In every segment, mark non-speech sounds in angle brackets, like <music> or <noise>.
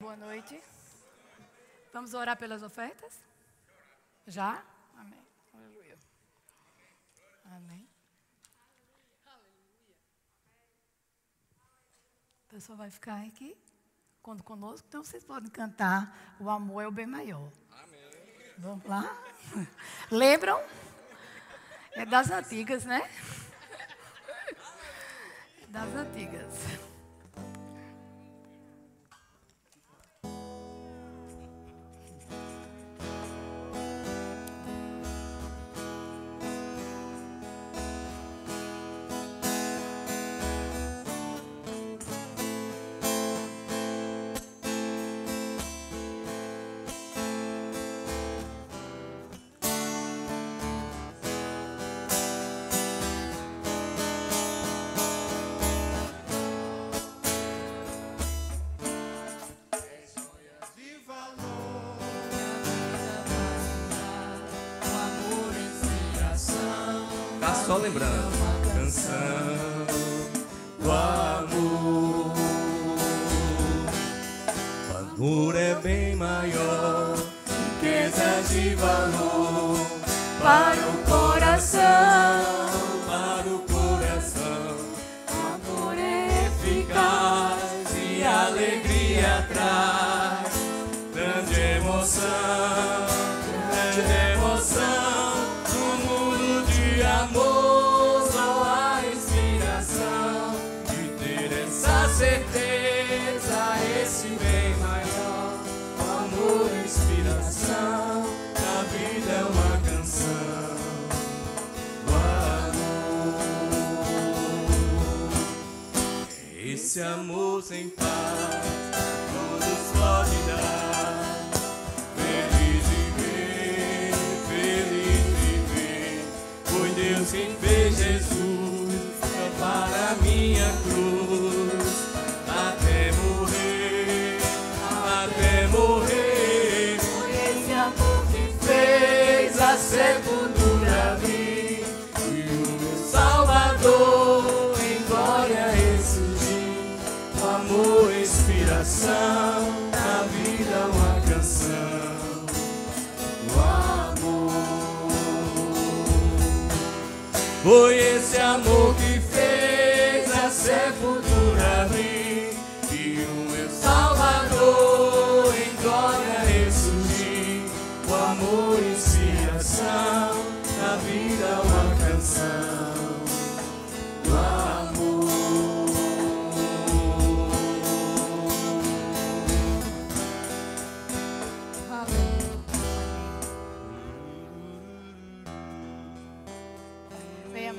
Boa noite. Vamos orar pelas ofertas? Já? Amém. Aleluia. Amém. A pessoa vai ficar aqui quando conosco, então vocês podem cantar O Amor é o Bem Maior. Amém. Vamos lá? <laughs> Lembram? É das antigas, né? Das antigas.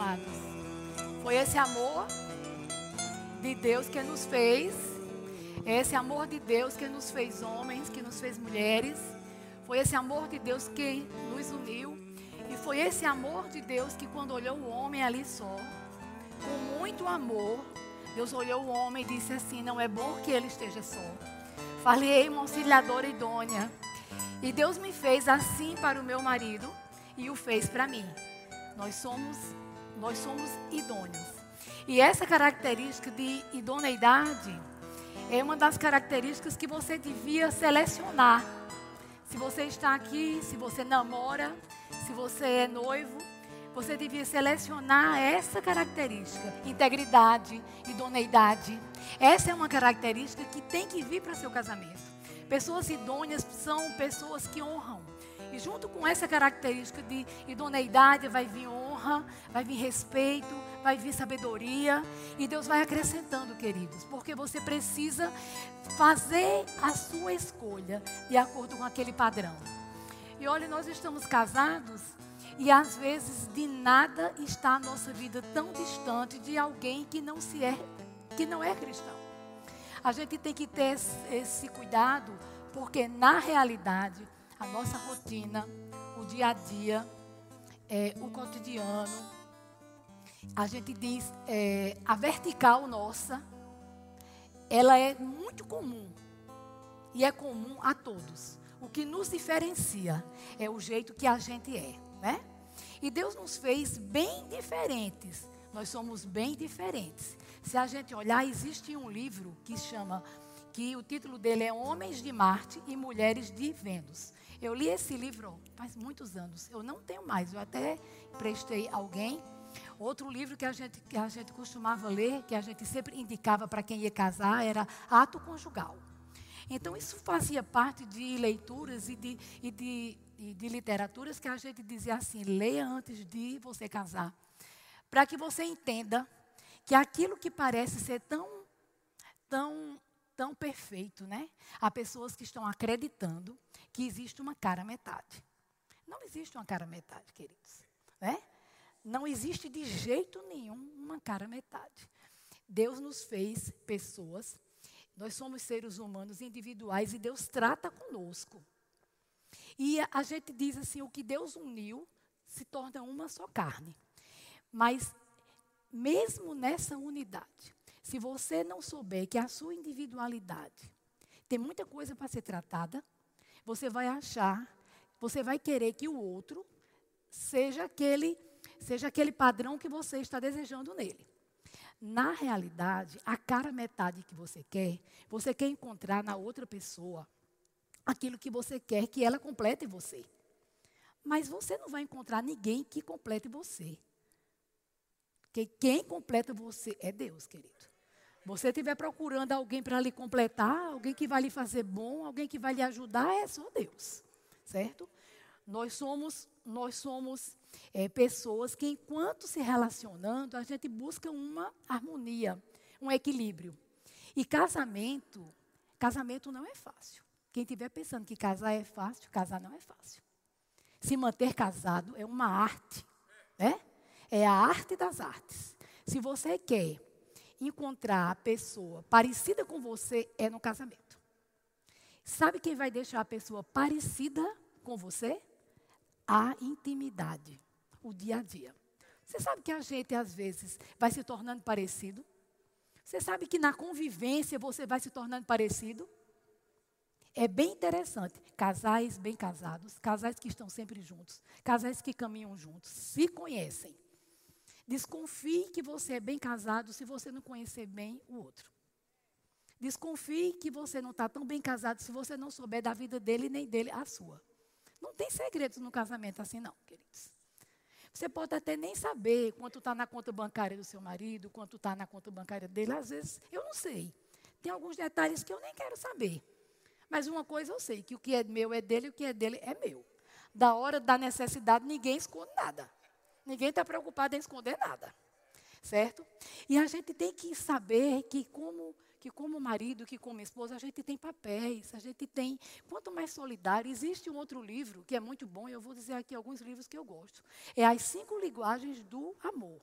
Amados, foi esse amor de Deus que nos fez, esse amor de Deus que nos fez homens, que nos fez mulheres, foi esse amor de Deus que nos uniu, e foi esse amor de Deus que, quando olhou o homem ali só, com muito amor, Deus olhou o homem e disse assim: Não é bom que ele esteja só. Falei uma auxiliadora idônea. E Deus me fez assim para o meu marido e o fez para mim. Nós somos, nós somos idôneos. E essa característica de idoneidade é uma das características que você devia selecionar. Se você está aqui, se você namora, se você é noivo, você devia selecionar essa característica: integridade, idoneidade. Essa é uma característica que tem que vir para seu casamento. Pessoas idôneas são pessoas que honram. Junto com essa característica de idoneidade vai vir honra, vai vir respeito, vai vir sabedoria. E Deus vai acrescentando, queridos, porque você precisa fazer a sua escolha de acordo com aquele padrão. E olha, nós estamos casados e às vezes de nada está a nossa vida tão distante de alguém que não se é, que não é cristão. A gente tem que ter esse cuidado, porque na realidade a nossa rotina, o dia a dia, é, o cotidiano, a gente diz é, a vertical nossa, ela é muito comum e é comum a todos. O que nos diferencia é o jeito que a gente é, né? E Deus nos fez bem diferentes. Nós somos bem diferentes. Se a gente olhar, existe um livro que chama que o título dele é Homens de Marte e Mulheres de Vênus. Eu li esse livro faz muitos anos. Eu não tenho mais, eu até prestei alguém. Outro livro que a gente, que a gente costumava ler, que a gente sempre indicava para quem ia casar, era Ato Conjugal. Então, isso fazia parte de leituras e de, e de, e de literaturas que a gente dizia assim: leia antes de você casar. Para que você entenda que aquilo que parece ser tão, tão, tão perfeito, né? Há pessoas que estão acreditando que existe uma cara metade. Não existe uma cara metade, queridos. Né? Não existe de jeito nenhum uma cara metade. Deus nos fez pessoas nós somos seres humanos individuais e Deus trata conosco. E a, a gente diz assim: o que Deus uniu se torna uma só carne. Mas, mesmo nessa unidade, se você não souber que a sua individualidade tem muita coisa para ser tratada, você vai achar, você vai querer que o outro seja aquele, seja aquele padrão que você está desejando nele. Na realidade, a cara metade que você quer, você quer encontrar na outra pessoa aquilo que você quer que ela complete você. Mas você não vai encontrar ninguém que complete você. Porque quem completa você é Deus, querido. Você estiver procurando alguém para lhe completar, alguém que vai lhe fazer bom, alguém que vai lhe ajudar, é só Deus. Certo? Nós somos, nós somos é, pessoas que, enquanto se relacionando, a gente busca uma harmonia, um equilíbrio. E casamento, casamento não é fácil. Quem estiver pensando que casar é fácil, casar não é fácil. Se manter casado é uma arte, né? É a arte das artes. Se você quer encontrar a pessoa parecida com você, é no casamento. Sabe quem vai deixar a pessoa parecida com você? A intimidade o dia a dia. Você sabe que a gente, às vezes, vai se tornando parecido? Você sabe que na convivência você vai se tornando parecido? É bem interessante. Casais bem casados, casais que estão sempre juntos, casais que caminham juntos, se conhecem. Desconfie que você é bem casado se você não conhecer bem o outro. Desconfie que você não está tão bem casado se você não souber da vida dele nem dele a sua. Não tem segredos no casamento assim, não, queridos. Você pode até nem saber quanto está na conta bancária do seu marido, quanto está na conta bancária dele. Às vezes, eu não sei. Tem alguns detalhes que eu nem quero saber. Mas uma coisa eu sei, que o que é meu é dele e o que é dele é meu. Da hora da necessidade, ninguém esconde nada. Ninguém está preocupado em esconder nada. Certo? E a gente tem que saber que como que como marido, que como esposa, a gente tem papéis, a gente tem. Quanto mais solidário, existe um outro livro que é muito bom, e eu vou dizer aqui alguns livros que eu gosto. É As Cinco Linguagens do Amor.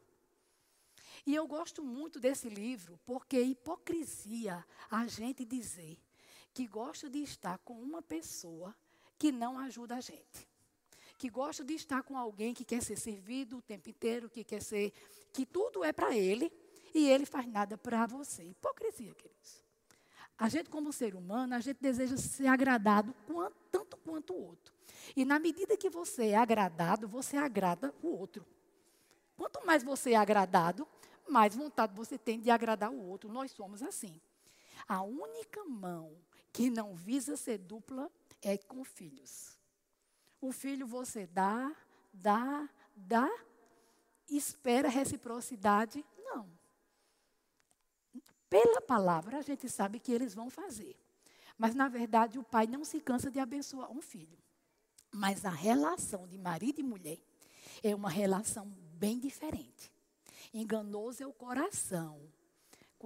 E eu gosto muito desse livro porque é hipocrisia a gente dizer que gosta de estar com uma pessoa que não ajuda a gente. Que gosta de estar com alguém que quer ser servido o tempo inteiro, que quer ser. que tudo é para ele e ele faz nada para você. Hipocrisia, queridos. A gente, como ser humano, a gente deseja ser agradado quanto, tanto quanto o outro. E na medida que você é agradado, você agrada o outro. Quanto mais você é agradado, mais vontade você tem de agradar o outro. Nós somos assim. A única mão que não visa ser dupla é com filhos. O filho você dá, dá, dá, espera reciprocidade, não. Pela palavra, a gente sabe que eles vão fazer. Mas, na verdade, o pai não se cansa de abençoar um filho. Mas a relação de marido e mulher é uma relação bem diferente. Enganoso é o coração.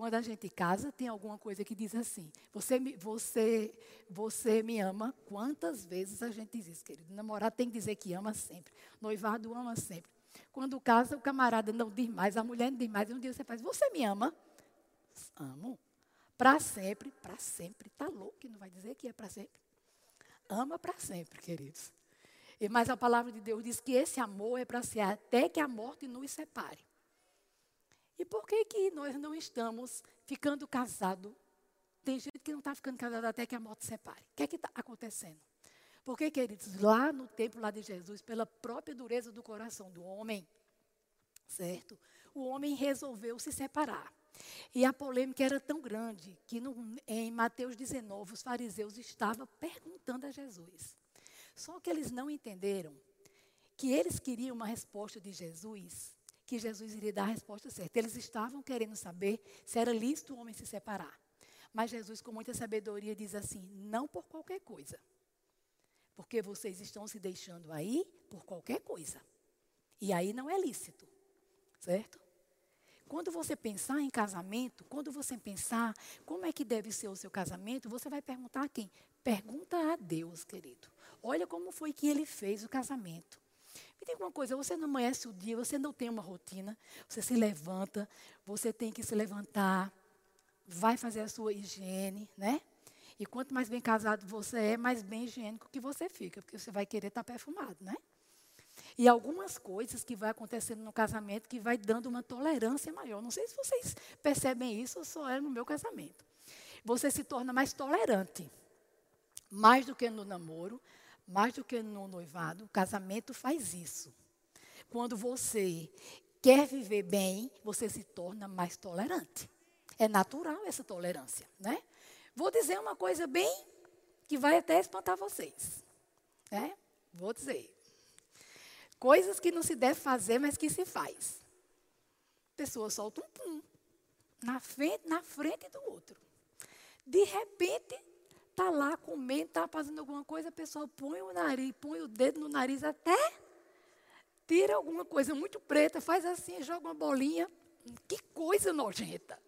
Quando a gente casa, tem alguma coisa que diz assim: você me, você, você me ama. Quantas vezes a gente diz isso, querido? Namorado tem que dizer que ama sempre. Noivado ama sempre. Quando casa, o camarada não diz mais, a mulher não diz mais. E um dia você faz: Você me ama? Amo. Para sempre, para sempre. Está louco que não vai dizer que é para sempre? Ama para sempre, queridos. Mas a palavra de Deus diz que esse amor é para ser até que a morte nos separe. E por que, que nós não estamos ficando casados? Tem gente que não está ficando casado até que a morte separe. O que é que está acontecendo? Porque, queridos, lá no templo lá de Jesus, pela própria dureza do coração do homem, certo? O homem resolveu se separar. E a polêmica era tão grande que no, em Mateus 19 os fariseus estavam perguntando a Jesus. Só que eles não entenderam que eles queriam uma resposta de Jesus, que Jesus iria dar a resposta certa. Eles estavam querendo saber se era lícito o homem se separar. Mas Jesus, com muita sabedoria, diz assim: não por qualquer coisa. Porque vocês estão se deixando aí por qualquer coisa. E aí não é lícito. Certo? Quando você pensar em casamento, quando você pensar como é que deve ser o seu casamento, você vai perguntar a quem? Pergunta a Deus, querido. Olha como foi que ele fez o casamento. Me diga uma coisa, você não amanhece o dia, você não tem uma rotina, você se levanta, você tem que se levantar, vai fazer a sua higiene, né? E quanto mais bem casado você é, mais bem higiênico que você fica, porque você vai querer estar perfumado, né? E algumas coisas que vai acontecendo no casamento que vai dando uma tolerância maior. Não sei se vocês percebem isso só é no meu casamento. Você se torna mais tolerante. Mais do que no namoro, mais do que no noivado, o casamento faz isso. Quando você quer viver bem, você se torna mais tolerante. É natural essa tolerância, né? Vou dizer uma coisa bem que vai até espantar vocês. Né? Vou dizer. Coisas que não se deve fazer, mas que se faz. A pessoa solta um pum na frente, na frente do outro. De repente, está lá comendo, está fazendo alguma coisa, a pessoa põe o nariz, põe o dedo no nariz até tira alguma coisa muito preta, faz assim, joga uma bolinha. Que coisa nojenta.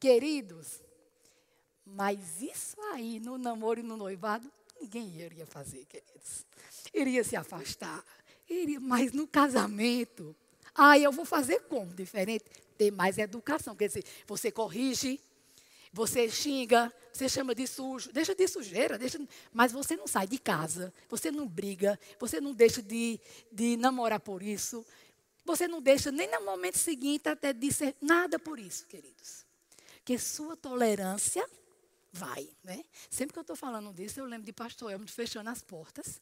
Queridos, mas isso aí no namoro e no noivado, ninguém iria fazer, queridos. Iria se afastar. Iria, mas no casamento, aí eu vou fazer como? Diferente? Ter mais educação. Quer dizer, você corrige, você xinga, você chama de sujo, deixa de sujeira, deixa, mas você não sai de casa, você não briga, você não deixa de, de namorar por isso, você não deixa nem no momento seguinte até de ser nada por isso, queridos. Que sua tolerância vai, né? Sempre que eu estou falando disso, eu lembro de pastor Elmo fechando as portas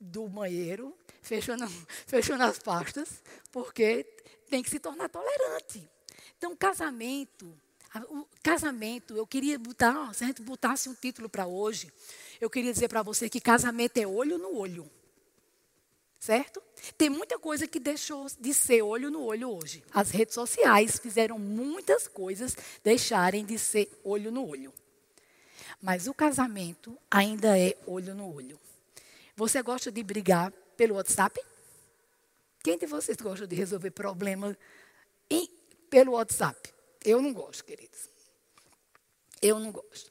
do banheiro, fechando, <laughs> fechando as pastas, porque tem que se tornar tolerante. Então, casamento, o casamento, eu queria botar, se a gente botasse um título para hoje, eu queria dizer para você que casamento é olho no olho. Certo? Tem muita coisa que deixou de ser olho no olho hoje. As redes sociais fizeram muitas coisas deixarem de ser olho no olho. Mas o casamento ainda é olho no olho. Você gosta de brigar pelo WhatsApp? Quem de vocês gosta de resolver problemas em, pelo WhatsApp? Eu não gosto, queridos. Eu não gosto.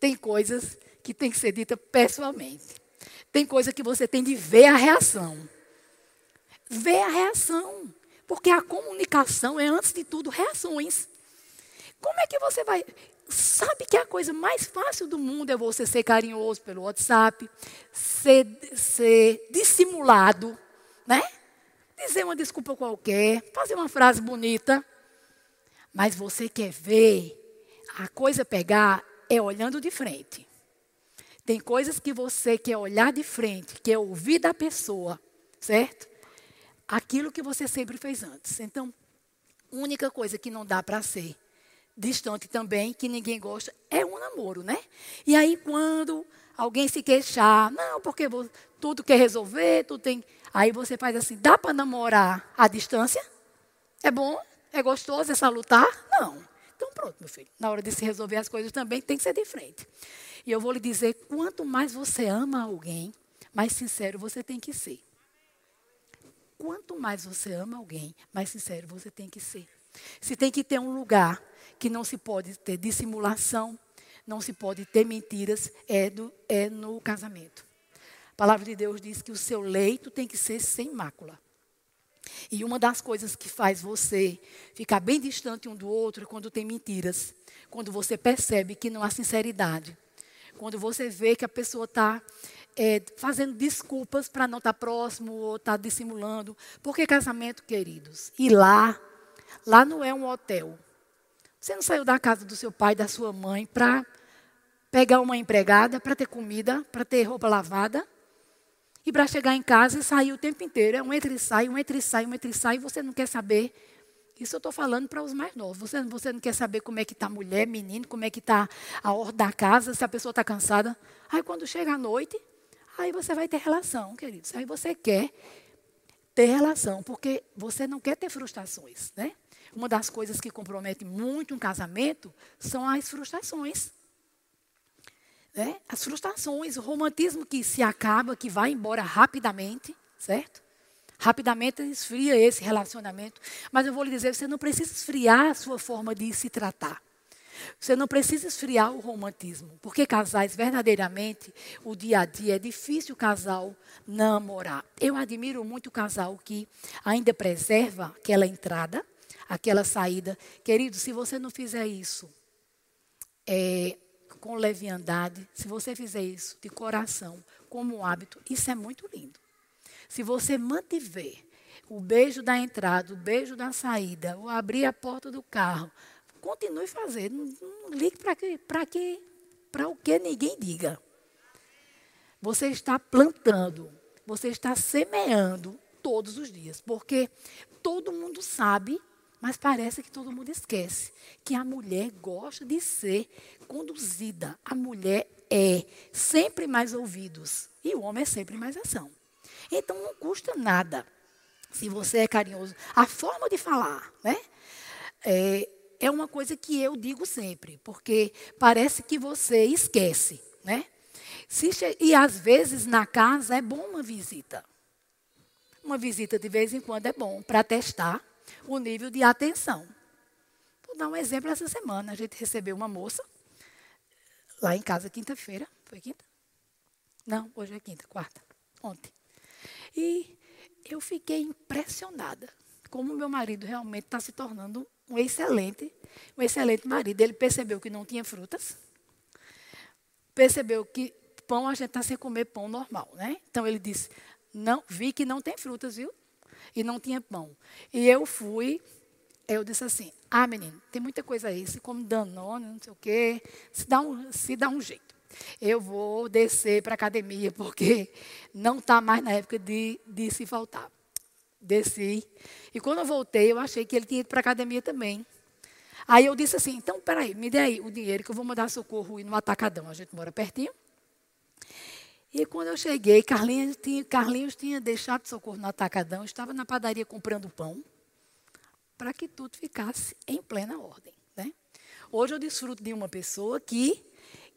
Tem coisas que tem que ser dita pessoalmente. Tem coisa que você tem de ver a reação. Ver a reação. Porque a comunicação é, antes de tudo, reações. Como é que você vai. Sabe que a coisa mais fácil do mundo é você ser carinhoso pelo WhatsApp, ser, ser dissimulado, né? Dizer uma desculpa qualquer, fazer uma frase bonita. Mas você quer ver a coisa pegar é olhando de frente. Tem coisas que você quer olhar de frente, quer ouvir da pessoa, certo? Aquilo que você sempre fez antes. Então, única coisa que não dá para ser distante também, que ninguém gosta, é um namoro, né? E aí quando alguém se queixar, não, porque tudo quer resolver, tudo tem. Aí você faz assim, dá para namorar à distância? É bom? É gostoso? É salutar? Não. Então pronto, meu filho. Na hora de se resolver as coisas também tem que ser de frente. E eu vou lhe dizer, quanto mais você ama alguém, mais sincero você tem que ser. Quanto mais você ama alguém, mais sincero você tem que ser. Se tem que ter um lugar que não se pode ter dissimulação, não se pode ter mentiras, é, do, é no casamento. A palavra de Deus diz que o seu leito tem que ser sem mácula. E uma das coisas que faz você ficar bem distante um do outro é quando tem mentiras. Quando você percebe que não há sinceridade. Quando você vê que a pessoa está é, fazendo desculpas para não estar tá próximo ou estar tá dissimulando. Porque casamento, queridos, e lá, lá não é um hotel. Você não saiu da casa do seu pai, da sua mãe, para pegar uma empregada, para ter comida, para ter roupa lavada. E para chegar em casa e sair o tempo inteiro. É um entre e sai, um entre e sai, um entre e sai, e você não quer saber Isso eu estou falando para os mais novos. Você, você não quer saber como é que está a mulher, menino, como é que está a ordem da casa, se a pessoa está cansada. Aí quando chega a noite, aí você vai ter relação, queridos. Aí você quer ter relação, porque você não quer ter frustrações, né? Uma das coisas que compromete muito um casamento são as frustrações. Né? As frustrações, o romantismo que se acaba, que vai embora rapidamente, certo? Rapidamente esfria esse relacionamento. Mas eu vou lhe dizer, você não precisa esfriar a sua forma de se tratar. Você não precisa esfriar o romantismo, porque casais verdadeiramente, o dia a dia é difícil o casal namorar. Eu admiro muito o casal que ainda preserva aquela entrada, aquela saída. Querido, se você não fizer isso é, com leviandade, se você fizer isso de coração, como hábito, isso é muito lindo. Se você mantiver o beijo da entrada, o beijo da saída, o abrir a porta do carro, continue fazendo. Não, não ligue para que, para que, para o que ninguém diga. Você está plantando, você está semeando todos os dias, porque todo mundo sabe, mas parece que todo mundo esquece que a mulher gosta de ser conduzida. A mulher é sempre mais ouvidos e o homem é sempre mais ação. Então não custa nada se você é carinhoso. A forma de falar, né? É, é uma coisa que eu digo sempre, porque parece que você esquece, né? E às vezes na casa é bom uma visita. Uma visita de vez em quando é bom para testar o nível de atenção. Vou dar um exemplo essa semana. A gente recebeu uma moça lá em casa quinta-feira. Foi quinta? Não, hoje é quinta, quarta. Ontem. E eu fiquei impressionada como meu marido realmente está se tornando um excelente, um excelente marido. Ele percebeu que não tinha frutas, percebeu que pão a gente está sem comer pão normal, né? Então ele disse, não, vi que não tem frutas, viu? E não tinha pão. E eu fui, eu disse assim, ah, menino, tem muita coisa aí, se come danone, não sei o quê, se dá um, se dá um jeito eu vou descer para a academia, <laughs> porque não está mais na época de, de se faltar. Desci. E quando eu voltei, eu achei que ele tinha ido para a academia também. Aí eu disse assim, então, peraí, me dê aí o dinheiro que eu vou mandar socorro ir no atacadão. A gente mora pertinho. E quando eu cheguei, Carlinhos tinha, Carlinhos tinha deixado socorro no atacadão, estava na padaria comprando pão, para que tudo ficasse em plena ordem. Né? Hoje eu desfruto de uma pessoa que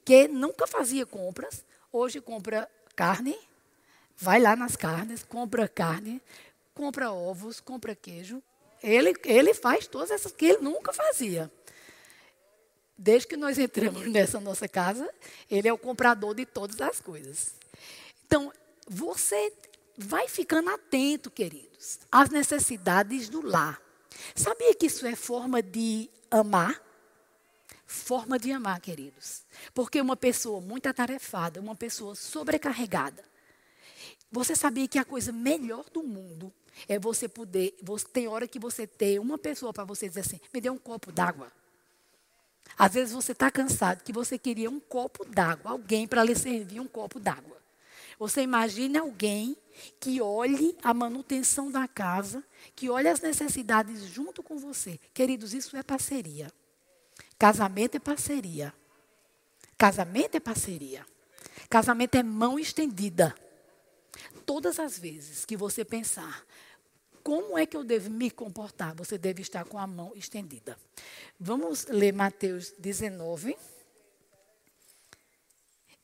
que nunca fazia compras, hoje compra carne, vai lá nas carnes, compra carne, compra ovos, compra queijo. Ele, ele faz todas essas que ele nunca fazia. Desde que nós entramos <laughs> nessa nossa casa, ele é o comprador de todas as coisas. Então, você vai ficando atento, queridos, às necessidades do lar. Sabia que isso é forma de amar? forma de amar, queridos. Porque uma pessoa muito atarefada, uma pessoa sobrecarregada, você sabia que a coisa melhor do mundo é você poder. Você, tem hora que você tem uma pessoa para você dizer assim: me dê um copo d'água. Às vezes você está cansado que você queria um copo d'água, alguém para lhe servir um copo d'água. Você imagine alguém que olhe a manutenção da casa, que olhe as necessidades junto com você. Queridos, isso é parceria. Casamento é parceria. Casamento é parceria. Casamento é mão estendida. Todas as vezes que você pensar, como é que eu devo me comportar? Você deve estar com a mão estendida. Vamos ler Mateus 19.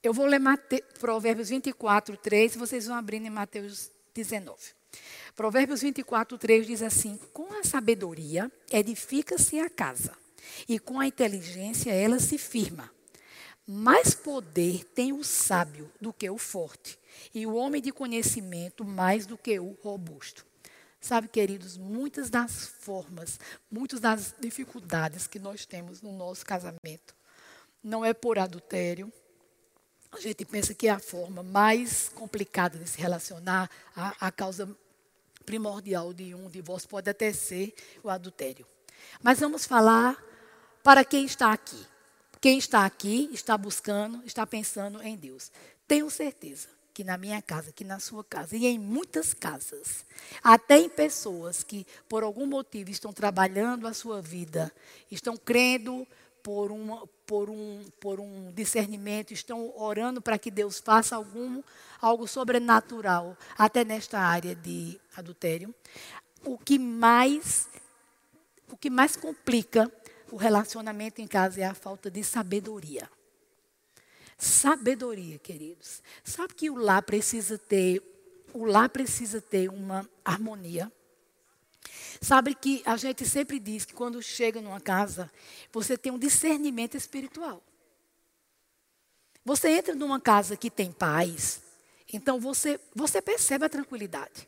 Eu vou ler Mate... Provérbios 24, 3. Vocês vão abrindo em Mateus 19. Provérbios 24, 3 diz assim: Com a sabedoria edifica-se a casa e com a inteligência ela se firma. Mais poder tem o sábio do que o forte, e o homem de conhecimento mais do que o robusto. Sabe, queridos, muitas das formas, muitas das dificuldades que nós temos no nosso casamento não é por adultério. A gente pensa que é a forma mais complicada de se relacionar, a, a causa primordial de um divórcio pode até ser o adultério. Mas vamos falar para quem está aqui. Quem está aqui está buscando, está pensando em Deus. Tenho certeza que na minha casa, que na sua casa, e em muitas casas, até em pessoas que, por algum motivo, estão trabalhando a sua vida, estão crendo por, uma, por, um, por um discernimento, estão orando para que Deus faça algum, algo sobrenatural, até nesta área de adultério. O que mais, o que mais complica o relacionamento em casa é a falta de sabedoria. Sabedoria, queridos. Sabe que o lar precisa ter, o lar precisa ter uma harmonia. Sabe que a gente sempre diz que quando chega numa casa, você tem um discernimento espiritual. Você entra numa casa que tem paz, então você, você percebe a tranquilidade.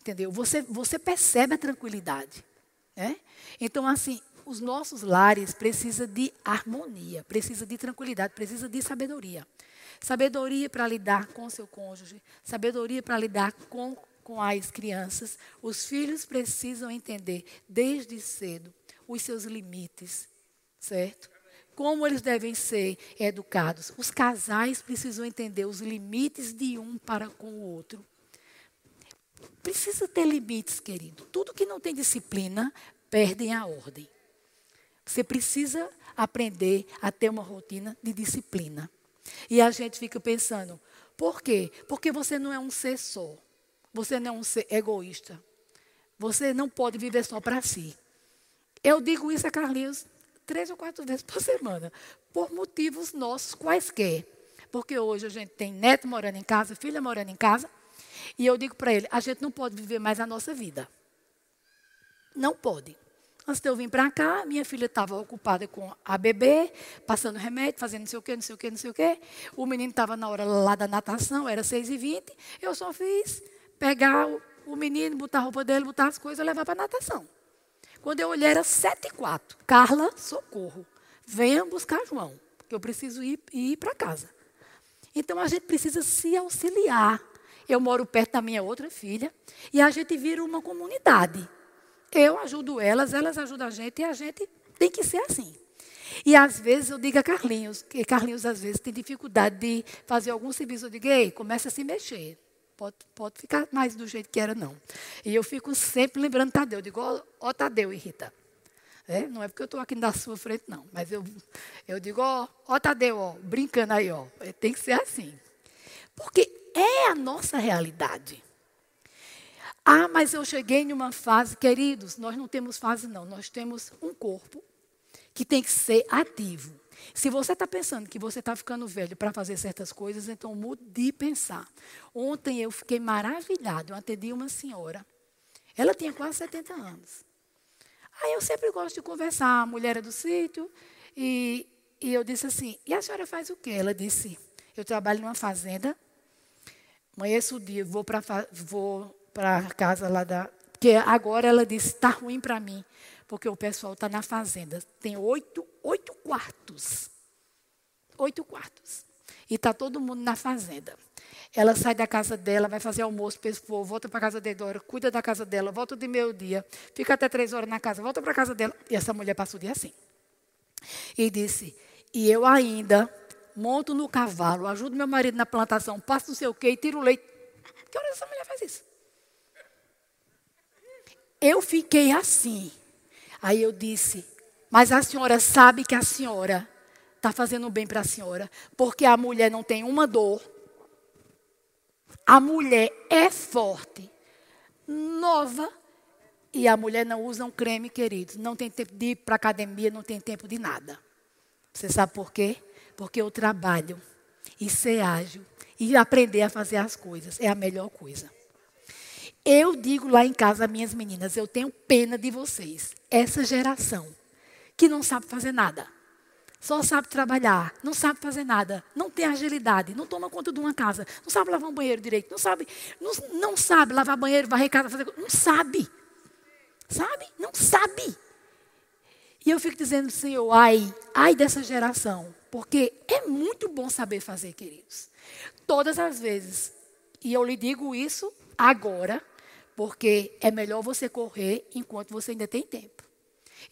Entendeu? Você, você percebe a tranquilidade. Né? Então, assim, os nossos lares precisam de harmonia, precisa de tranquilidade, precisa de sabedoria. Sabedoria para lidar com seu cônjuge, sabedoria para lidar com, com as crianças. Os filhos precisam entender desde cedo os seus limites, certo? Como eles devem ser educados. Os casais precisam entender os limites de um para com o outro. Precisa ter limites, querido. Tudo que não tem disciplina perdem a ordem. Você precisa aprender a ter uma rotina de disciplina. E a gente fica pensando, por quê? Porque você não é um ser só. Você não é um ser egoísta. Você não pode viver só para si. Eu digo isso a Carlinhos três ou quatro vezes por semana, por motivos nossos quaisquer. Porque hoje a gente tem neto morando em casa, filha morando em casa, e eu digo para ele: a gente não pode viver mais a nossa vida. Não pode. Antes de eu vir para cá, minha filha estava ocupada com a bebê, passando remédio, fazendo não sei o quê, não sei o quê, não sei o quê. O menino estava na hora lá da natação, era 6h20. Eu só fiz pegar o, menino, botar a roupa dele, botar as coisas e levar para a natação. Quando eu olhei, era 7 h 04 Carla, socorro. Venha buscar João, porque eu preciso ir, ir para casa. Então a gente precisa se auxiliar. Eu moro perto da minha outra filha e a gente vira uma comunidade. Eu ajudo elas, elas ajudam a gente e a gente tem que ser assim. E às vezes eu digo a Carlinhos, que Carlinhos às vezes tem dificuldade de fazer algum serviço. Eu digo, começa a se mexer. Pode, pode ficar mais do jeito que era, não. E eu fico sempre lembrando Tadeu. Eu digo, ó, ó Tadeu e Rita. É, não é porque eu estou aqui na sua frente, não. Mas eu, eu digo, ó, ó Tadeu, ó, brincando aí, ó. É, tem que ser assim. Porque é a nossa realidade. Ah, mas eu cheguei em uma fase, queridos, nós não temos fase, não. Nós temos um corpo que tem que ser ativo. Se você está pensando que você está ficando velho para fazer certas coisas, então mude de pensar. Ontem eu fiquei maravilhado. Eu atendi uma senhora. Ela tinha quase 70 anos. Aí eu sempre gosto de conversar. A mulher é do sítio. E, e eu disse assim: E a senhora faz o quê? Ela disse: Eu trabalho numa fazenda. Amanheço o dia, vou para vou a casa lá da. Porque agora ela disse: está ruim para mim, porque o pessoal está na fazenda. Tem oito, oito quartos. Oito quartos. E está todo mundo na fazenda. Ela sai da casa dela, vai fazer almoço para volta para a casa dela, cuida da casa dela, volta de meio dia, fica até três horas na casa, volta para a casa dela. E essa mulher passa o dia assim. E disse: E eu ainda monto no cavalo, ajudo meu marido na plantação, passo não sei o quê e tiro o leite. Que hora essa mulher faz isso? Eu fiquei assim. Aí eu disse: Mas a senhora sabe que a senhora está fazendo bem para a senhora, porque a mulher não tem uma dor. A mulher é forte, nova, e a mulher não usa um creme, queridos. Não tem tempo de ir para academia, não tem tempo de nada. Você sabe por quê? Porque eu trabalho e ser ágil e aprender a fazer as coisas é a melhor coisa. Eu digo lá em casa, minhas meninas, eu tenho pena de vocês. Essa geração que não sabe fazer nada. Só sabe trabalhar, não sabe fazer nada, não tem agilidade, não toma conta de uma casa, não sabe lavar um banheiro direito, não sabe, não, não sabe lavar banheiro, varrer casa, fazer não sabe. Sabe? Não sabe. E eu fico dizendo, Senhor, ai, ai dessa geração, porque é muito bom saber fazer, queridos. Todas as vezes, e eu lhe digo isso agora, porque é melhor você correr enquanto você ainda tem tempo.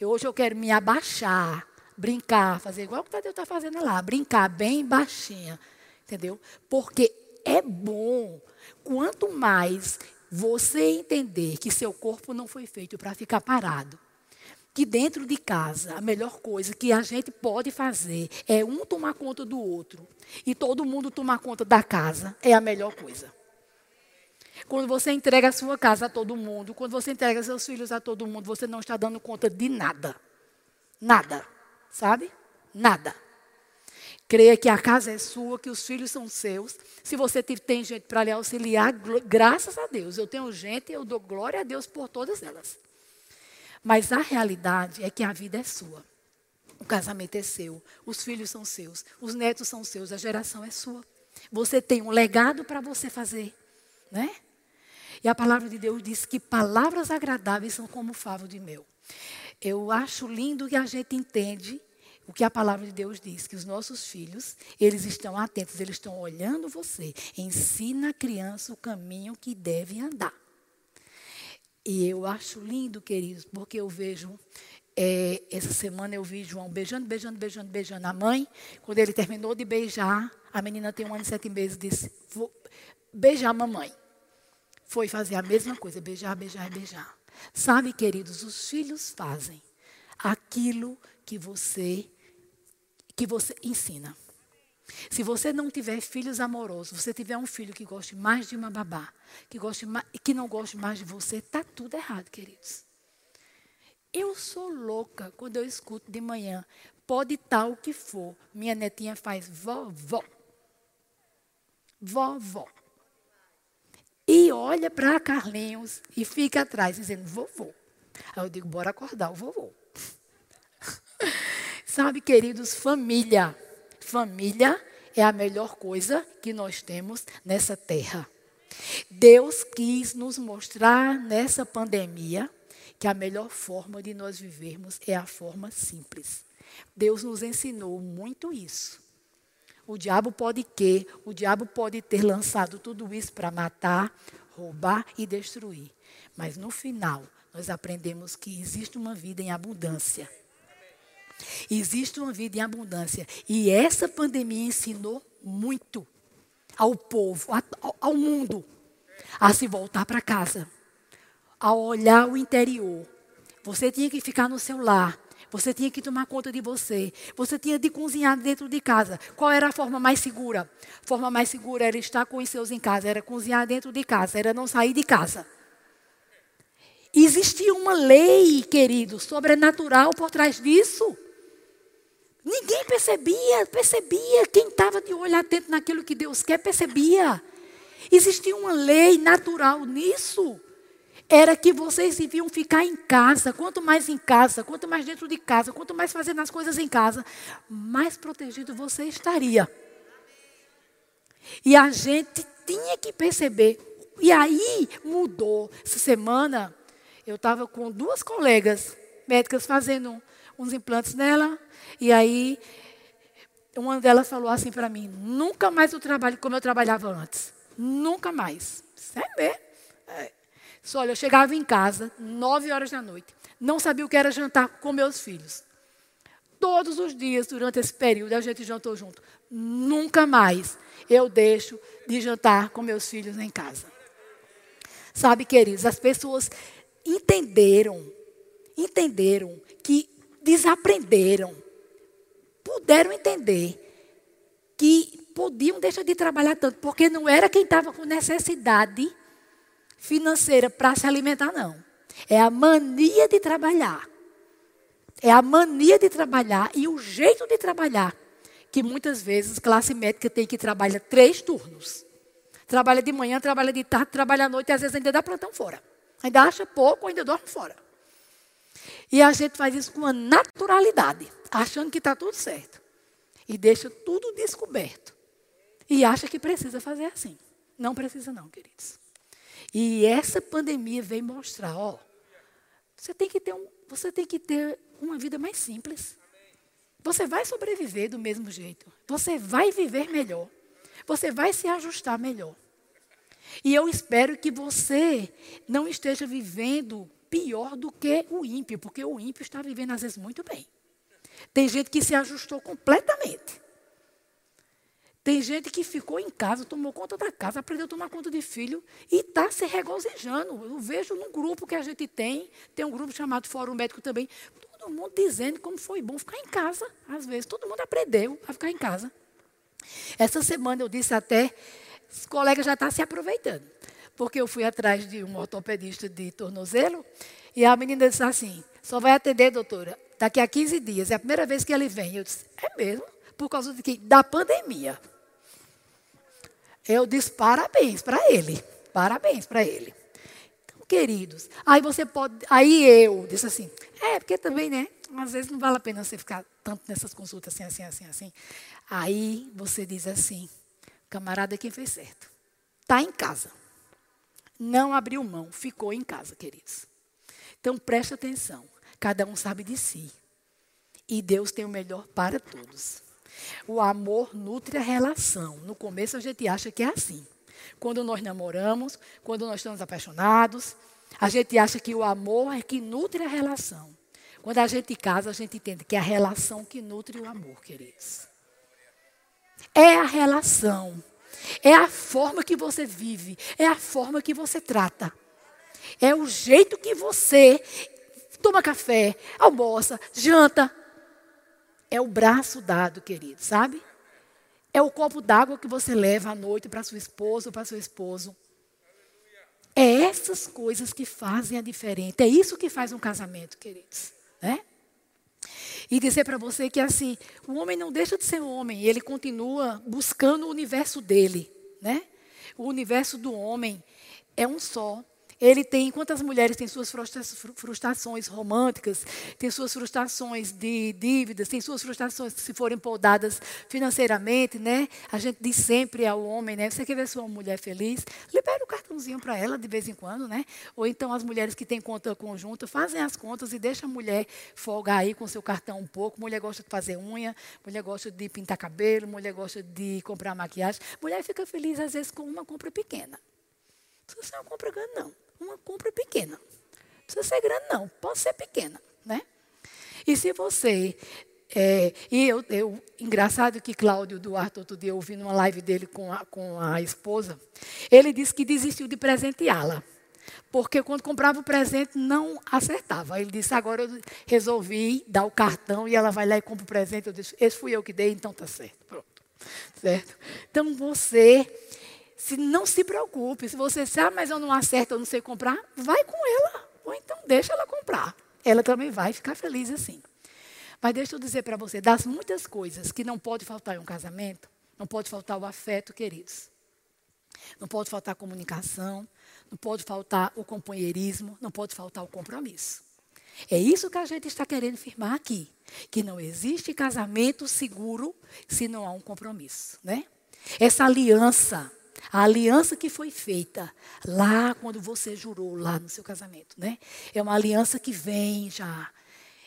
E hoje eu quero me abaixar, brincar, fazer igual o que o Tadeu está fazendo lá, brincar bem baixinha, entendeu? Porque é bom. Quanto mais você entender que seu corpo não foi feito para ficar parado, que dentro de casa a melhor coisa que a gente pode fazer é um tomar conta do outro e todo mundo tomar conta da casa, é a melhor coisa. Quando você entrega a sua casa a todo mundo, quando você entrega seus filhos a todo mundo, você não está dando conta de nada. Nada. Sabe? Nada. Creia que a casa é sua, que os filhos são seus. Se você tem gente para lhe auxiliar, graças a Deus. Eu tenho gente e eu dou glória a Deus por todas elas. Mas a realidade é que a vida é sua. O casamento é seu, os filhos são seus, os netos são seus, a geração é sua. Você tem um legado para você fazer, né? E a palavra de Deus diz que palavras agradáveis são como favo de mel. Eu acho lindo que a gente entende o que a palavra de Deus diz, que os nossos filhos, eles estão atentos, eles estão olhando você. Ensina a criança o caminho que deve andar. E eu acho lindo, queridos, porque eu vejo, é, essa semana eu vi João beijando, beijando, beijando, beijando a mãe. Quando ele terminou de beijar, a menina tem um ano e sete meses, disse, vou beijar a mamãe foi fazer a mesma coisa, beijar, beijar, beijar. Sabe, queridos, os filhos fazem aquilo que você que você ensina. Se você não tiver filhos amorosos, você tiver um filho que goste mais de uma babá, que goste mais, que não goste mais de você, está tudo errado, queridos. Eu sou louca quando eu escuto de manhã, pode o que for, minha netinha faz vovó. Vovó e olha para Carlinhos e fica atrás dizendo, vovô. Aí eu digo, bora acordar o vovô. <laughs> Sabe, queridos, família. Família é a melhor coisa que nós temos nessa terra. Deus quis nos mostrar nessa pandemia que a melhor forma de nós vivermos é a forma simples. Deus nos ensinou muito isso. O diabo pode que? O diabo pode ter lançado tudo isso para matar, roubar e destruir. Mas no final, nós aprendemos que existe uma vida em abundância. Existe uma vida em abundância. E essa pandemia ensinou muito ao povo, ao mundo, a se voltar para casa, a olhar o interior. Você tinha que ficar no seu lar, você tinha que tomar conta de você. Você tinha de cozinhar dentro de casa. Qual era a forma mais segura? A forma mais segura era estar com os seus em casa, era cozinhar dentro de casa, era não sair de casa. Existia uma lei, querido, sobrenatural por trás disso. Ninguém percebia, percebia. Quem estava de olho atento naquilo que Deus quer, percebia. Existia uma lei natural nisso era que vocês deviam ficar em casa. Quanto mais em casa, quanto mais dentro de casa, quanto mais fazendo as coisas em casa, mais protegido você estaria. E a gente tinha que perceber. E aí mudou. Essa semana eu estava com duas colegas médicas fazendo uns implantes nela. E aí uma delas falou assim para mim: nunca mais eu trabalho como eu trabalhava antes. Nunca mais. Sério mesmo. Olha, eu chegava em casa, nove horas da noite, não sabia o que era jantar com meus filhos. Todos os dias, durante esse período, a gente jantou junto. Nunca mais eu deixo de jantar com meus filhos em casa. Sabe, queridos, as pessoas entenderam, entenderam que desaprenderam, puderam entender que podiam deixar de trabalhar tanto, porque não era quem estava com necessidade financeira para se alimentar, não. É a mania de trabalhar. É a mania de trabalhar e o jeito de trabalhar. Que muitas vezes classe médica tem que trabalhar três turnos. Trabalha de manhã, trabalha de tarde, trabalha à noite e às vezes ainda dá plantão fora. Ainda acha pouco, ainda dorme fora. E a gente faz isso com uma naturalidade, achando que está tudo certo. E deixa tudo descoberto. E acha que precisa fazer assim. Não precisa, não, queridos. E essa pandemia veio mostrar, ó, você tem que ter um, você tem que ter uma vida mais simples. Você vai sobreviver do mesmo jeito. Você vai viver melhor. Você vai se ajustar melhor. E eu espero que você não esteja vivendo pior do que o ímpio, porque o ímpio está vivendo às vezes muito bem. Tem gente que se ajustou completamente. Tem gente que ficou em casa, tomou conta da casa, aprendeu a tomar conta de filho e está se regozijando. Eu vejo num grupo que a gente tem, tem um grupo chamado Fórum Médico também, todo mundo dizendo como foi bom ficar em casa, às vezes. Todo mundo aprendeu a ficar em casa. Essa semana eu disse até, os colegas já estão tá se aproveitando. Porque eu fui atrás de um ortopedista de tornozelo e a menina disse assim: só vai atender, doutora, daqui a 15 dias. É a primeira vez que ele vem. Eu disse: é mesmo? Por causa de quê? Da pandemia. Eu disse parabéns para ele. Parabéns para ele. Então, queridos, aí você pode. Aí eu disse assim: é, porque também, né? Às vezes não vale a pena você ficar tanto nessas consultas assim, assim, assim, assim. Aí você diz assim: camarada, quem fez certo? Está em casa. Não abriu mão, ficou em casa, queridos. Então preste atenção. Cada um sabe de si. E Deus tem o melhor para todos. O amor nutre a relação. No começo a gente acha que é assim. Quando nós namoramos, quando nós estamos apaixonados, a gente acha que o amor é que nutre a relação. Quando a gente casa, a gente entende que é a relação que nutre o amor, queridos. É a relação. É a forma que você vive. É a forma que você trata. É o jeito que você toma café, almoça, janta, é o braço dado, querido, sabe? É o copo d'água que você leva à noite para sua esposa ou para seu esposo. É essas coisas que fazem a diferença. É isso que faz um casamento, queridos. Né? E dizer para você que assim, o homem não deixa de ser homem, ele continua buscando o universo dele, né? O universo do homem é um só. Ele tem, enquanto as mulheres têm suas frustrações românticas, têm suas frustrações de dívidas, têm suas frustrações se forem podadas financeiramente, né? A gente diz sempre ao homem, né? Você quer ver sua mulher feliz? Libera o cartãozinho para ela de vez em quando, né? Ou então as mulheres que têm conta conjunta fazem as contas e deixa a mulher folgar aí com seu cartão um pouco. Mulher gosta de fazer unha, mulher gosta de pintar cabelo, mulher gosta de comprar maquiagem. Mulher fica feliz às vezes com uma compra pequena. Não precisa ser uma compra grande, não uma compra pequena. Não precisa ser grande, não. Pode ser pequena, né? E se você... É, e eu, eu, engraçado que Cláudio Duarte, outro dia, ouvindo uma live dele com a, com a esposa, ele disse que desistiu de presenteá-la. Porque quando comprava o presente, não acertava. Ele disse, agora eu resolvi dar o cartão e ela vai lá e compra o presente. Eu disse, esse fui eu que dei, então tá certo. Pronto. Certo? Então você se não se preocupe. Se você sabe, ah, mas eu não acerto, eu não sei comprar, vai com ela. Ou então deixa ela comprar. Ela também vai ficar feliz assim. Mas deixa eu dizer para você, das muitas coisas que não pode faltar em um casamento, não pode faltar o afeto, queridos. Não pode faltar a comunicação, não pode faltar o companheirismo, não pode faltar o compromisso. É isso que a gente está querendo firmar aqui, que não existe casamento seguro se não há um compromisso, né? Essa aliança a aliança que foi feita lá quando você jurou, lá no seu casamento, né? É uma aliança que vem já.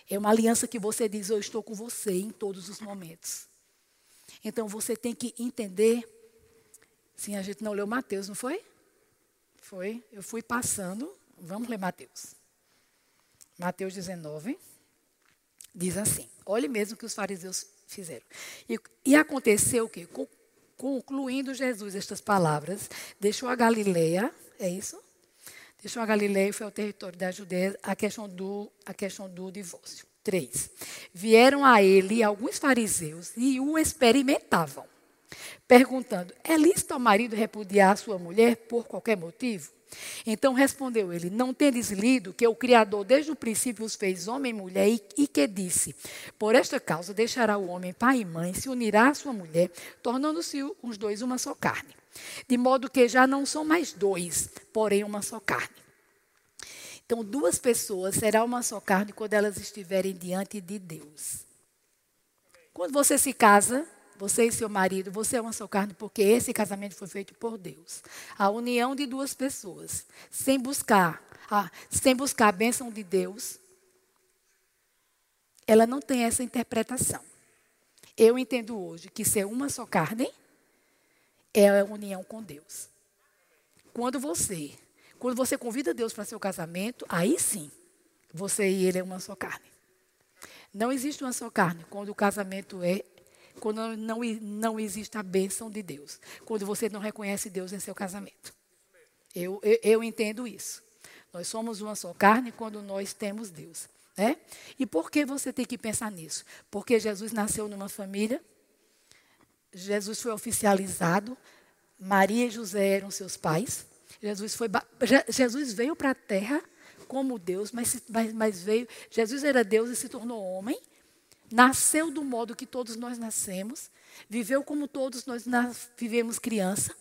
É uma aliança que você diz, eu estou com você em todos os momentos. Então você tem que entender. Sim, a gente não leu Mateus, não foi? Foi. Eu fui passando. Vamos ler Mateus. Mateus 19. Diz assim: olhe mesmo o que os fariseus fizeram. E, e aconteceu o quê? Concluindo Jesus estas palavras, deixou a Galileia, é isso? Deixou a Galileia e foi ao território da Judéia, a questão do, a questão do divórcio. Três. Vieram a ele alguns fariseus e o experimentavam, perguntando: é lícito ao marido repudiar sua mulher por qualquer motivo? Então respondeu ele: Não tendes lido que o Criador desde o princípio os fez homem e mulher, e, e, que disse: Por esta causa deixará o homem pai e mãe, se unirá à sua mulher, tornando-se os dois uma só carne. De modo que já não são mais dois, porém uma só carne. Então, duas pessoas será uma só carne quando elas estiverem diante de Deus. Quando você se casa, você e seu marido, você é uma só carne, porque esse casamento foi feito por Deus. A união de duas pessoas, sem buscar, a, sem buscar a bênção de Deus, ela não tem essa interpretação. Eu entendo hoje que ser uma só carne é a união com Deus. Quando você, quando você convida Deus para seu casamento, aí sim, você e ele é uma só carne. Não existe uma só carne quando o casamento é quando não, não existe a bênção de Deus. Quando você não reconhece Deus em seu casamento. Eu, eu, eu entendo isso. Nós somos uma só carne quando nós temos Deus. Né? E por que você tem que pensar nisso? Porque Jesus nasceu numa família, Jesus foi oficializado, Maria e José eram seus pais. Jesus, foi, Jesus veio para a terra como Deus, mas, mas, mas veio. Jesus era Deus e se tornou homem. Nasceu do modo que todos nós nascemos. Viveu como todos nós vivemos criança.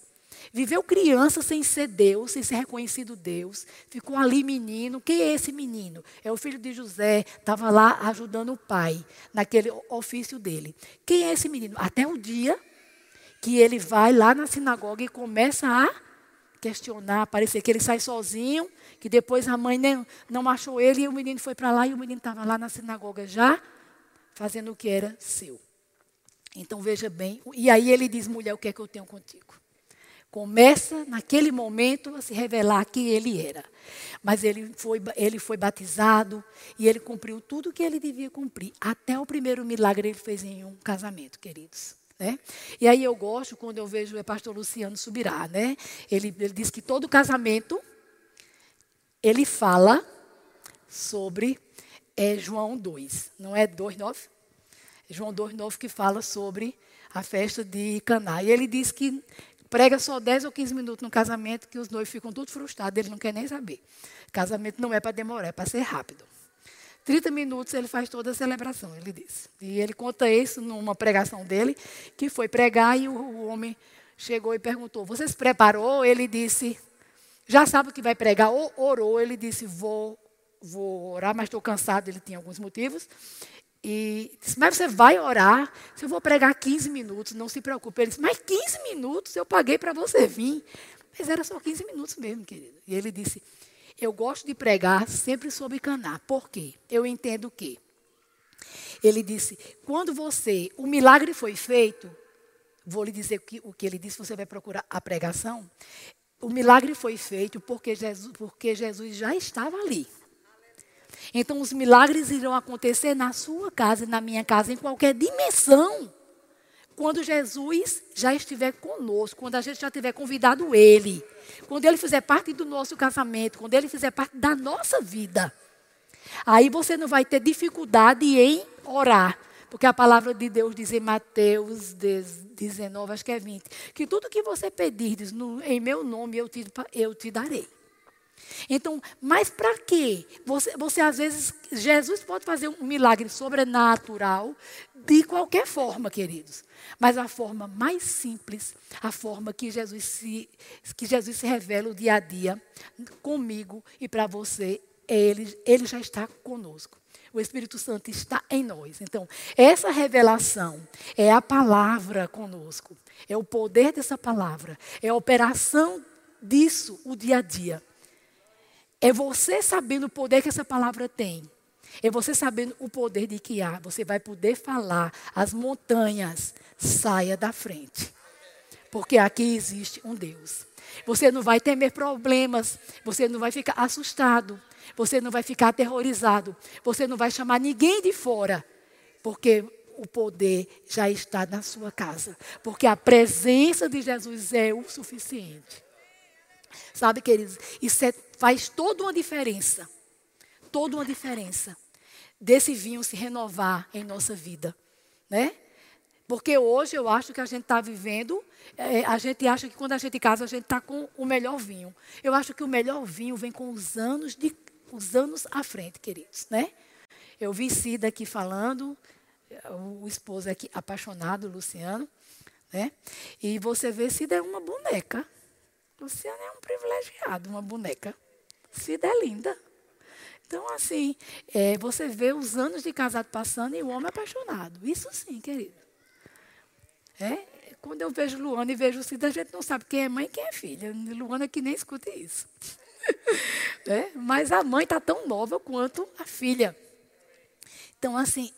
Viveu criança sem ser Deus, sem ser reconhecido Deus. Ficou ali menino. Quem é esse menino? É o filho de José. Estava lá ajudando o pai naquele ofício dele. Quem é esse menino? Até o dia que ele vai lá na sinagoga e começa a questionar. Parecer que ele sai sozinho, que depois a mãe nem, não achou ele e o menino foi para lá e o menino estava lá na sinagoga já fazendo o que era seu. Então veja bem. E aí ele diz: mulher, o que é que eu tenho contigo? Começa naquele momento a se revelar que ele era. Mas ele foi, ele foi batizado e ele cumpriu tudo o que ele devia cumprir. Até o primeiro milagre ele fez em um casamento, queridos. Né? E aí eu gosto quando eu vejo o pastor Luciano Subirá. Né? Ele, ele diz que todo casamento ele fala sobre é, João 2. Não é 2,9? É João 2,9 que fala sobre a festa de Caná. E ele diz que prega só 10 ou 15 minutos no casamento, que os noivos ficam tudo frustrados, ele não quer nem saber. Casamento não é para demorar, é para ser rápido. 30 minutos ele faz toda a celebração, ele diz. E ele conta isso numa pregação dele, que foi pregar e o, homem chegou e perguntou: Você se preparou? Ele disse: Já sabe o que vai pregar? orou. Ele disse: Vou, vou orar, mas estou cansado. Ele tinha alguns motivos. E disse, mas você vai orar, se eu vou pregar 15 minutos, não se preocupe. Ele disse, mas 15 minutos eu paguei para você vir. Mas era só 15 minutos mesmo, querido. E ele disse, eu gosto de pregar sempre sobre Caná. Por quê? Eu entendo que. Ele disse, quando você, o milagre foi feito, vou lhe dizer o que, o que ele disse, você vai procurar a pregação. O milagre foi feito porque Jesus, porque Jesus já estava ali. Então, os milagres irão acontecer na sua casa na minha casa, em qualquer dimensão. Quando Jesus já estiver conosco, quando a gente já tiver convidado Ele, quando Ele fizer parte do nosso casamento, quando Ele fizer parte da nossa vida. Aí você não vai ter dificuldade em orar. Porque a palavra de Deus diz em Mateus 19, acho que é 20, que tudo que você pedir em meu nome eu te, eu te darei. Então, mas para quê? Você, você às vezes, Jesus pode fazer um milagre sobrenatural de qualquer forma, queridos. Mas a forma mais simples, a forma que Jesus se, que Jesus se revela o dia a dia comigo e para você, ele, ele já está conosco. O Espírito Santo está em nós. Então, essa revelação é a palavra conosco. É o poder dessa palavra. É a operação disso o dia a dia. É você sabendo o poder que essa palavra tem. É você sabendo o poder de que há. Você vai poder falar as montanhas, saia da frente. Porque aqui existe um Deus. Você não vai temer problemas. Você não vai ficar assustado. Você não vai ficar aterrorizado. Você não vai chamar ninguém de fora. Porque o poder já está na sua casa. Porque a presença de Jesus é o suficiente. Sabe, queridos, isso é, faz toda uma diferença. Toda uma diferença desse vinho se renovar em nossa vida, né? Porque hoje eu acho que a gente está vivendo, é, a gente acha que quando a gente casa a gente está com o melhor vinho. Eu acho que o melhor vinho vem com os anos de, os anos à frente, queridos, né? Eu vi Cida aqui falando, o esposo aqui apaixonado, Luciano, né? E você vê Cida é uma boneca. Luciana é um privilegiado, uma boneca. Cida é linda. Então, assim, é, você vê os anos de casado passando e o homem apaixonado. Isso sim, querido. É, quando eu vejo Luana e vejo Cida, a gente não sabe quem é mãe e quem é filha. Luana que nem escuta isso. <laughs> é, mas a mãe está tão nova quanto a filha. Então, assim,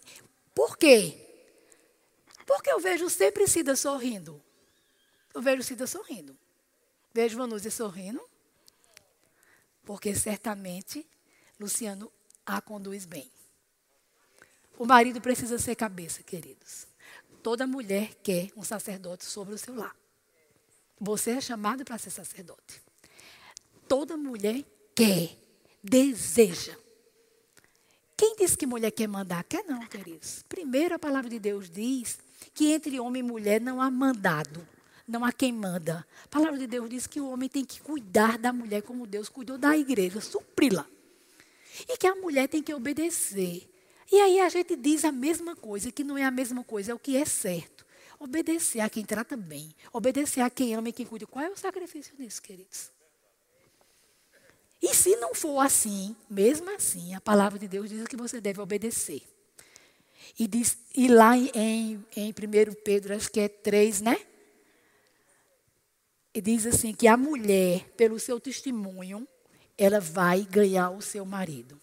por quê? Porque eu vejo sempre Cida sorrindo. Eu vejo Cida sorrindo. Vejo Vanusa sorrindo, porque certamente Luciano a conduz bem. O marido precisa ser cabeça, queridos. toda mulher quer um sacerdote sobre o seu lar. Você é chamado para ser sacerdote. Toda mulher quer, deseja. Quem diz que mulher quer mandar? Quer não, queridos. Primeiro, a palavra de Deus diz que entre homem e mulher não há mandado, não há quem manda. A palavra de Deus diz que o homem tem que cuidar da mulher como Deus cuidou da igreja, supri-la. E que a mulher tem que obedecer. E aí a gente diz a mesma coisa, que não é a mesma coisa, é o que é certo. Obedecer a quem trata bem, obedecer a quem ama e quem cuida. Qual é o sacrifício disso, queridos? E se não for assim, mesmo assim, a palavra de Deus diz que você deve obedecer. E, diz, e lá em, em 1 Pedro, acho que é 3, né? E diz assim que a mulher, pelo seu testemunho, ela vai ganhar o seu marido.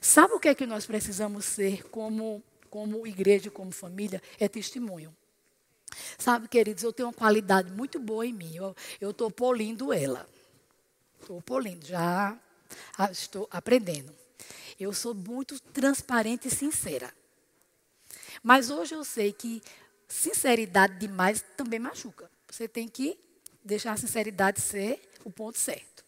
Sabe o que é que nós precisamos ser como, como igreja, como família? É testemunho. Sabe, queridos, eu tenho uma qualidade muito boa em mim. Eu estou polindo ela. Estou polindo, já estou aprendendo. Eu sou muito transparente e sincera. Mas hoje eu sei que sinceridade demais também machuca. Você tem que deixar a sinceridade ser o ponto certo.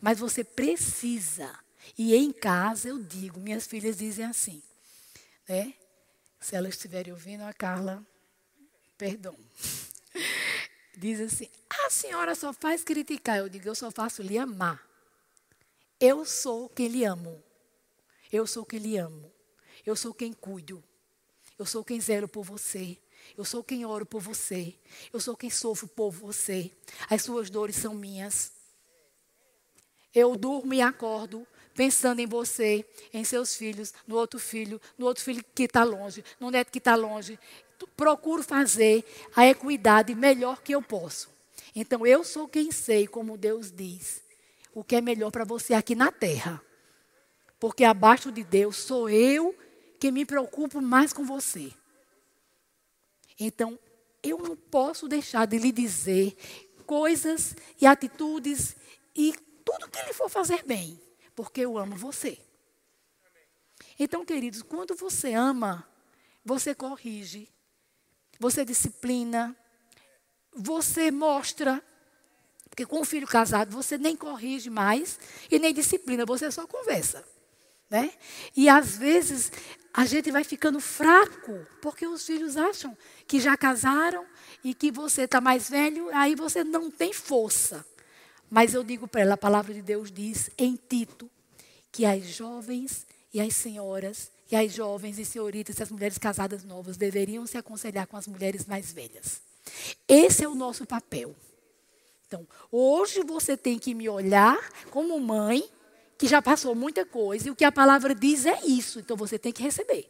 Mas você precisa. E em casa eu digo, minhas filhas dizem assim, né? Se elas estiverem ouvindo, a Carla, perdão. <laughs> Diz assim: a senhora só faz criticar. Eu digo, eu só faço lhe amar. Eu sou quem lhe amo. Eu sou quem lhe amo. Eu sou quem cuido. Eu sou quem zelo por você. Eu sou quem oro por você. Eu sou quem sofro por você. As suas dores são minhas. Eu durmo e acordo pensando em você, em seus filhos, no outro filho, no outro filho que está longe, no neto que está longe. Procuro fazer a equidade melhor que eu posso. Então eu sou quem sei, como Deus diz, o que é melhor para você aqui na terra. Porque abaixo de Deus sou eu que me preocupo mais com você. Então, eu não posso deixar de lhe dizer coisas e atitudes e tudo que ele for fazer bem, porque eu amo você. Então, queridos, quando você ama, você corrige, você disciplina, você mostra. Porque com o filho casado, você nem corrige mais e nem disciplina, você só conversa. Né? E às vezes a gente vai ficando fraco, porque os filhos acham que já casaram e que você está mais velho, aí você não tem força. Mas eu digo para ela, a palavra de Deus diz em Tito, que as jovens e as senhoras, e as jovens e senhoritas e as mulheres casadas novas deveriam se aconselhar com as mulheres mais velhas. Esse é o nosso papel. Então, hoje você tem que me olhar como mãe que já passou muita coisa, e o que a palavra diz é isso, então você tem que receber.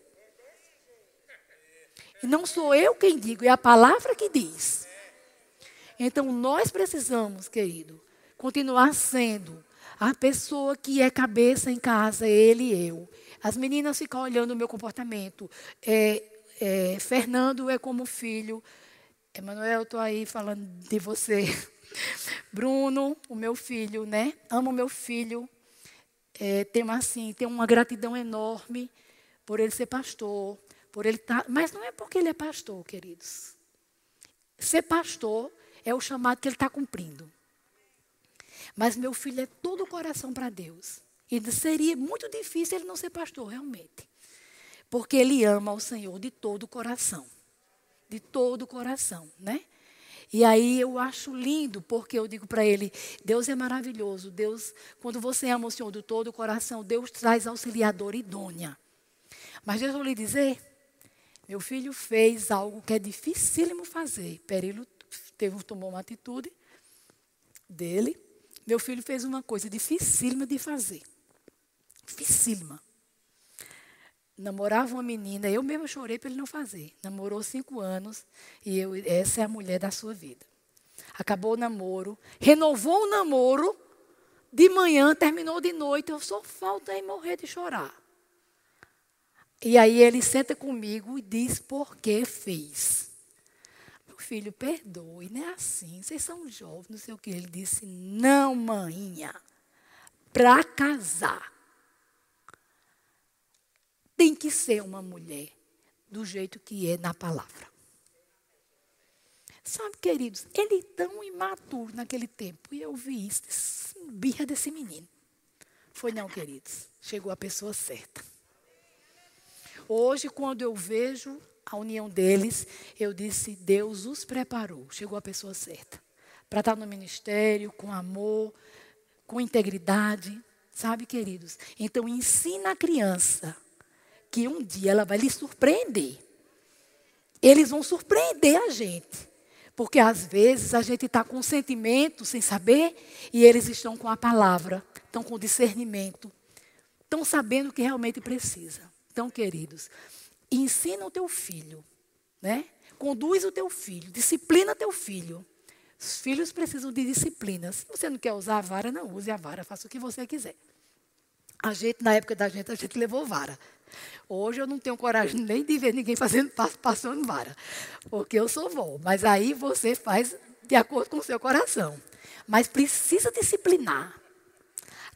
E não sou eu quem digo, é a palavra que diz. Então nós precisamos, querido, continuar sendo a pessoa que é cabeça em casa, ele e eu. As meninas ficam olhando o meu comportamento. É, é, Fernando é como filho. Emanuel, estou aí falando de você. <laughs> Bruno, o meu filho, né? Amo meu filho é, tem, assim, tem uma gratidão enorme por ele ser pastor, por ele. Tá, mas não é porque ele é pastor, queridos. Ser pastor é o chamado que ele está cumprindo. Mas meu filho é todo o coração para Deus. E seria muito difícil ele não ser pastor, realmente. Porque ele ama o Senhor de todo o coração. De todo o coração, né? E aí eu acho lindo, porque eu digo para ele: Deus é maravilhoso. Deus, quando você ama o Senhor do todo o coração, Deus traz auxiliador idônea. Mas deixa eu lhe dizer: meu filho fez algo que é dificílimo fazer. Perilo teve, tomou uma atitude dele. Meu filho fez uma coisa dificílima de fazer. Dificílima namorava uma menina, eu mesma chorei para ele não fazer. Namorou cinco anos e eu, essa é a mulher da sua vida. Acabou o namoro, renovou o namoro, de manhã, terminou de noite, eu só falta em morrer de chorar. E aí ele senta comigo e diz por que fez. Meu filho, perdoe, não é assim, vocês são jovens, não sei o que. Ele disse, não, maninha, para casar tem que ser uma mulher do jeito que é na palavra. Sabe, queridos, ele tão imaturo naquele tempo. E eu vi isso, birra desse menino. Foi não, queridos. Chegou a pessoa certa. Hoje, quando eu vejo a união deles, eu disse: Deus os preparou. Chegou a pessoa certa. Para estar no ministério, com amor, com integridade. Sabe, queridos? Então, ensina a criança que um dia ela vai lhe surpreender. Eles vão surpreender a gente. Porque às vezes a gente está com sentimento sem saber e eles estão com a palavra, estão com discernimento, estão sabendo o que realmente precisa. Então, queridos, ensina o teu filho, né? Conduz o teu filho, disciplina teu filho. Os filhos precisam de disciplina. Se você não quer usar a vara, não use a vara, faça o que você quiser. A gente, na época da gente, a gente levou vara. Hoje eu não tenho coragem <laughs> nem de ver ninguém fazendo <laughs> passando vara, porque eu sou vó. Mas aí você faz de acordo com o seu coração. Mas precisa disciplinar.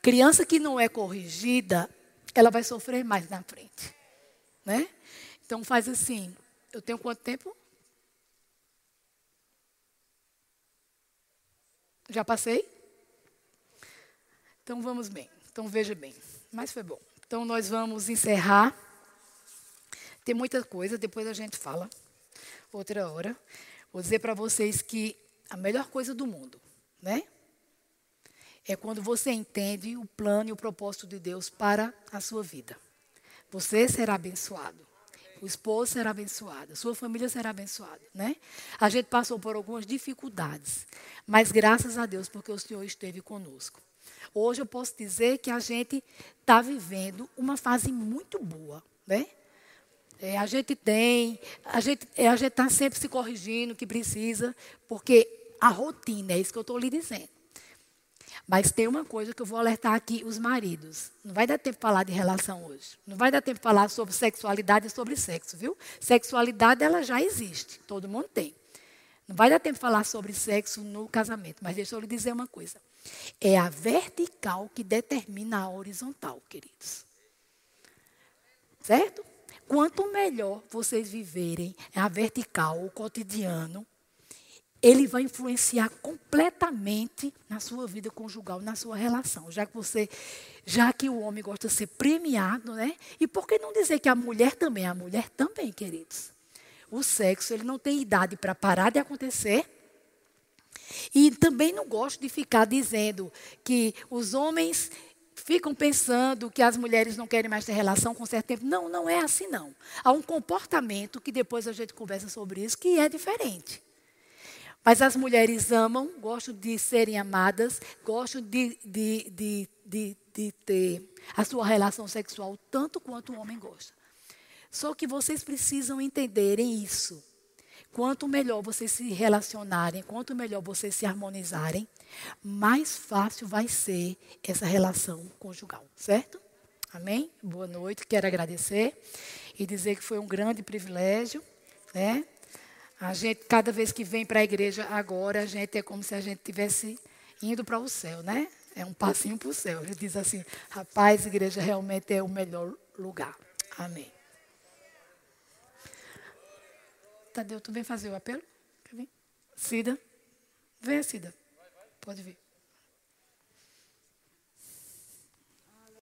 Criança que não é corrigida, ela vai sofrer mais na frente, né? Então faz assim. Eu tenho quanto tempo? Já passei? Então vamos bem. Então veja bem. Mas foi bom. Então nós vamos encerrar. Tem muita coisa, depois a gente fala outra hora. Vou dizer para vocês que a melhor coisa do mundo, né? É quando você entende o plano e o propósito de Deus para a sua vida. Você será abençoado. O esposo será abençoado, sua família será abençoada, né? A gente passou por algumas dificuldades, mas graças a Deus porque o Senhor esteve conosco. Hoje eu posso dizer que a gente está vivendo uma fase muito boa, né? É, a gente tem, a gente é, está sempre se corrigindo o que precisa, porque a rotina, é isso que eu estou lhe dizendo. Mas tem uma coisa que eu vou alertar aqui os maridos. Não vai dar tempo de falar de relação hoje. Não vai dar tempo de falar sobre sexualidade e sobre sexo, viu? Sexualidade ela já existe, todo mundo tem. Não vai dar tempo de falar sobre sexo no casamento, mas deixa eu lhe dizer uma coisa. É a vertical que determina a horizontal, queridos. Certo? Quanto melhor vocês viverem a vertical, o cotidiano, ele vai influenciar completamente na sua vida conjugal, na sua relação. Já que você, já que o homem gosta de ser premiado, né? E por que não dizer que a mulher também, a mulher também, queridos. O sexo, ele não tem idade para parar de acontecer e também não gosto de ficar dizendo que os homens ficam pensando que as mulheres não querem mais ter relação com certo tempo. Não, não é assim não. Há um comportamento que depois a gente conversa sobre isso que é diferente. Mas as mulheres amam, gostam de serem amadas, gostam de, de, de, de, de ter a sua relação sexual tanto quanto o homem gosta. Só que vocês precisam entenderem isso. Quanto melhor vocês se relacionarem, quanto melhor vocês se harmonizarem, mais fácil vai ser essa relação conjugal, certo? Amém? Boa noite, quero agradecer e dizer que foi um grande privilégio, né? A gente, cada vez que vem para a igreja agora, a gente é como se a gente tivesse indo para o céu, né? É um passinho para o céu. Gente diz assim, rapaz, igreja realmente é o melhor lugar. Amém. Tadeu, tu vem fazer o apelo? Quer vir? Cida? Venha, Cida. Pode vir.